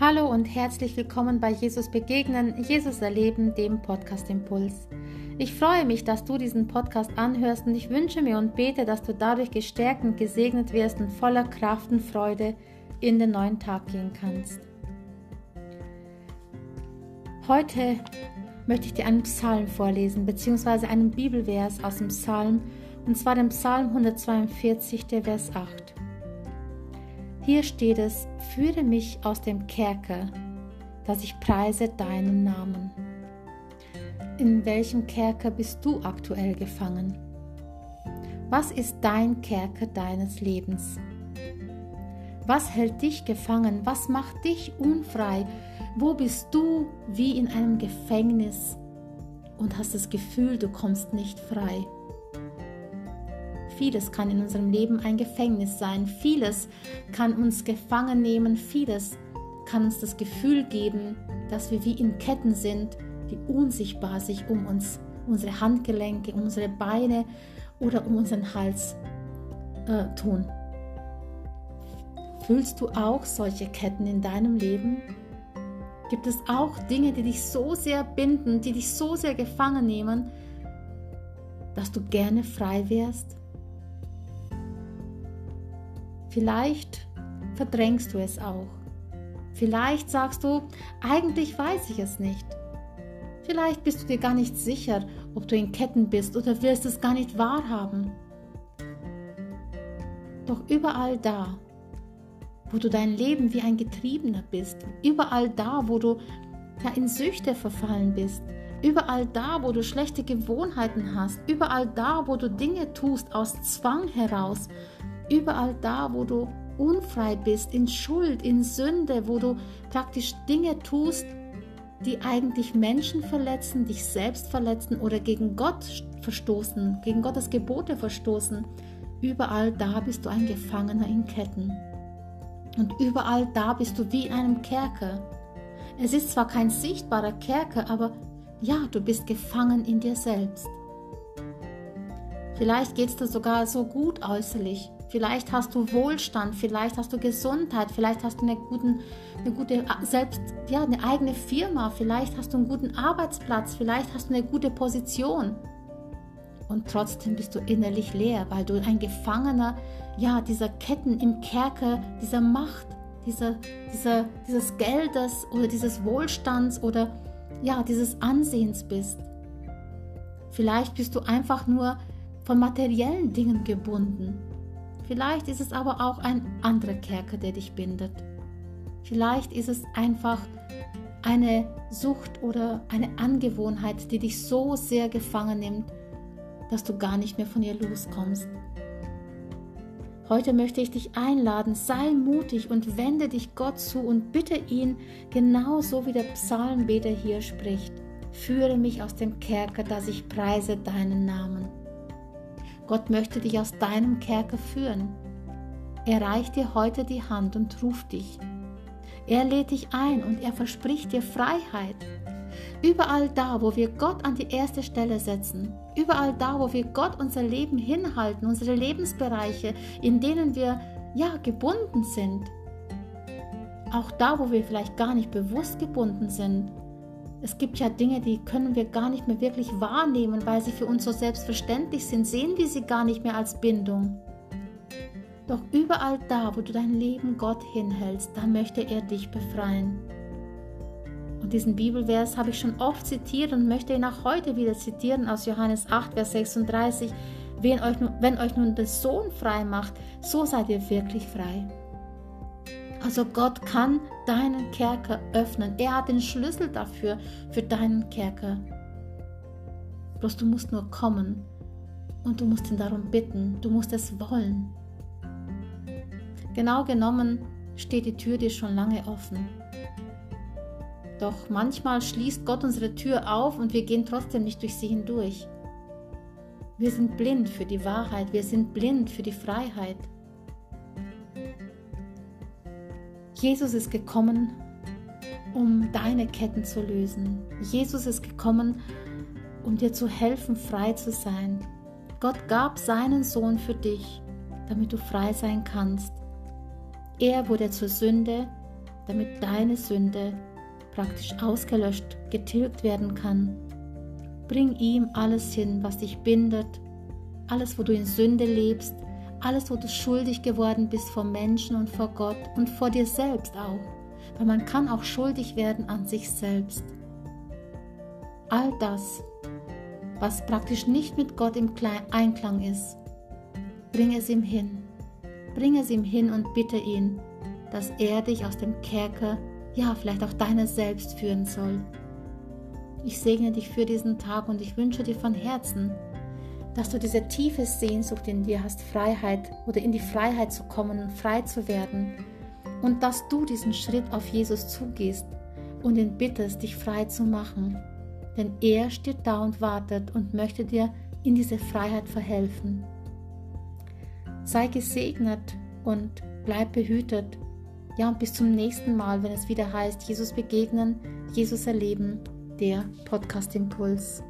Hallo und herzlich willkommen bei Jesus Begegnen, Jesus Erleben, dem Podcast Impuls. Ich freue mich, dass du diesen Podcast anhörst und ich wünsche mir und bete, dass du dadurch gestärkt und gesegnet wirst und voller Kraft und Freude in den neuen Tag gehen kannst. Heute möchte ich dir einen Psalm vorlesen, beziehungsweise einen Bibelvers aus dem Psalm, und zwar den Psalm 142, der Vers 8. Hier steht es, führe mich aus dem Kerker, dass ich preise deinen Namen. In welchem Kerker bist du aktuell gefangen? Was ist dein Kerker deines Lebens? Was hält dich gefangen? Was macht dich unfrei? Wo bist du wie in einem Gefängnis und hast das Gefühl, du kommst nicht frei? Vieles kann in unserem Leben ein Gefängnis sein. Vieles kann uns gefangen nehmen. Vieles kann uns das Gefühl geben, dass wir wie in Ketten sind, die unsichtbar sich um uns, unsere Handgelenke, unsere Beine oder um unseren Hals äh, tun. Fühlst du auch solche Ketten in deinem Leben? Gibt es auch Dinge, die dich so sehr binden, die dich so sehr gefangen nehmen, dass du gerne frei wärst? Vielleicht verdrängst du es auch. Vielleicht sagst du, eigentlich weiß ich es nicht. Vielleicht bist du dir gar nicht sicher, ob du in Ketten bist oder wirst es gar nicht wahrhaben. Doch überall da, wo du dein Leben wie ein Getriebener bist, überall da, wo du ja, in Süchte verfallen bist, überall da, wo du schlechte Gewohnheiten hast, überall da, wo du Dinge tust aus Zwang heraus, Überall da, wo du unfrei bist, in Schuld, in Sünde, wo du praktisch Dinge tust, die eigentlich Menschen verletzen, dich selbst verletzen oder gegen Gott verstoßen, gegen Gottes Gebote verstoßen. Überall da bist du ein Gefangener in Ketten. Und überall da bist du wie in einem Kerker. Es ist zwar kein sichtbarer Kerker, aber ja, du bist gefangen in dir selbst. Vielleicht geht es dir sogar so gut äußerlich, Vielleicht hast du Wohlstand, vielleicht hast du Gesundheit, vielleicht hast du eine, guten, eine gute äh, selbst ja eine eigene Firma, vielleicht hast du einen guten Arbeitsplatz, vielleicht hast du eine gute Position. Und trotzdem bist du innerlich leer, weil du ein Gefangener ja dieser Ketten im Kerker, dieser Macht, dieser, dieser, dieses Geldes oder dieses Wohlstands oder ja dieses Ansehens bist. Vielleicht bist du einfach nur von materiellen Dingen gebunden. Vielleicht ist es aber auch ein anderer Kerker, der dich bindet. Vielleicht ist es einfach eine Sucht oder eine Angewohnheit, die dich so sehr gefangen nimmt, dass du gar nicht mehr von ihr loskommst. Heute möchte ich dich einladen, sei mutig und wende dich Gott zu und bitte ihn, genauso wie der Psalmbeter hier spricht, führe mich aus dem Kerker, dass ich preise deinen Namen. Gott möchte dich aus deinem Kerker führen. Er reicht dir heute die Hand und ruft dich. Er lädt dich ein und er verspricht dir Freiheit. Überall da, wo wir Gott an die erste Stelle setzen, überall da, wo wir Gott unser Leben hinhalten, unsere Lebensbereiche, in denen wir ja gebunden sind, auch da, wo wir vielleicht gar nicht bewusst gebunden sind, es gibt ja Dinge, die können wir gar nicht mehr wirklich wahrnehmen, weil sie für uns so selbstverständlich sind, sehen wir sie gar nicht mehr als Bindung. Doch überall da, wo du dein Leben Gott hinhältst, da möchte er dich befreien. Und diesen Bibelvers habe ich schon oft zitiert und möchte ihn auch heute wieder zitieren aus Johannes 8, Vers 36. Wenn euch, wenn euch nun der Sohn frei macht, so seid ihr wirklich frei. Also Gott kann deinen Kerker öffnen. Er hat den Schlüssel dafür, für deinen Kerker. Bloß du musst nur kommen und du musst ihn darum bitten. Du musst es wollen. Genau genommen steht die Tür dir schon lange offen. Doch manchmal schließt Gott unsere Tür auf und wir gehen trotzdem nicht durch sie hindurch. Wir sind blind für die Wahrheit, wir sind blind für die Freiheit. Jesus ist gekommen, um deine Ketten zu lösen. Jesus ist gekommen, um dir zu helfen, frei zu sein. Gott gab seinen Sohn für dich, damit du frei sein kannst. Er wurde zur Sünde, damit deine Sünde praktisch ausgelöscht, getilgt werden kann. Bring ihm alles hin, was dich bindet, alles, wo du in Sünde lebst, alles, wo du schuldig geworden bist vor Menschen und vor Gott und vor dir selbst auch. Weil man kann auch schuldig werden an sich selbst. All das, was praktisch nicht mit Gott im Einklang ist, bring es ihm hin. Bring es ihm hin und bitte ihn, dass er dich aus dem Kerker, ja vielleicht auch deiner selbst führen soll. Ich segne dich für diesen Tag und ich wünsche dir von Herzen, dass du diese tiefe Sehnsucht in dir hast, Freiheit oder in die Freiheit zu kommen frei zu werden und dass du diesen Schritt auf Jesus zugehst und ihn bittest, dich frei zu machen. Denn er steht da und wartet und möchte dir in diese Freiheit verhelfen. Sei gesegnet und bleib behütet. Ja, und bis zum nächsten Mal, wenn es wieder heißt, Jesus begegnen, Jesus erleben, der Podcast Impuls.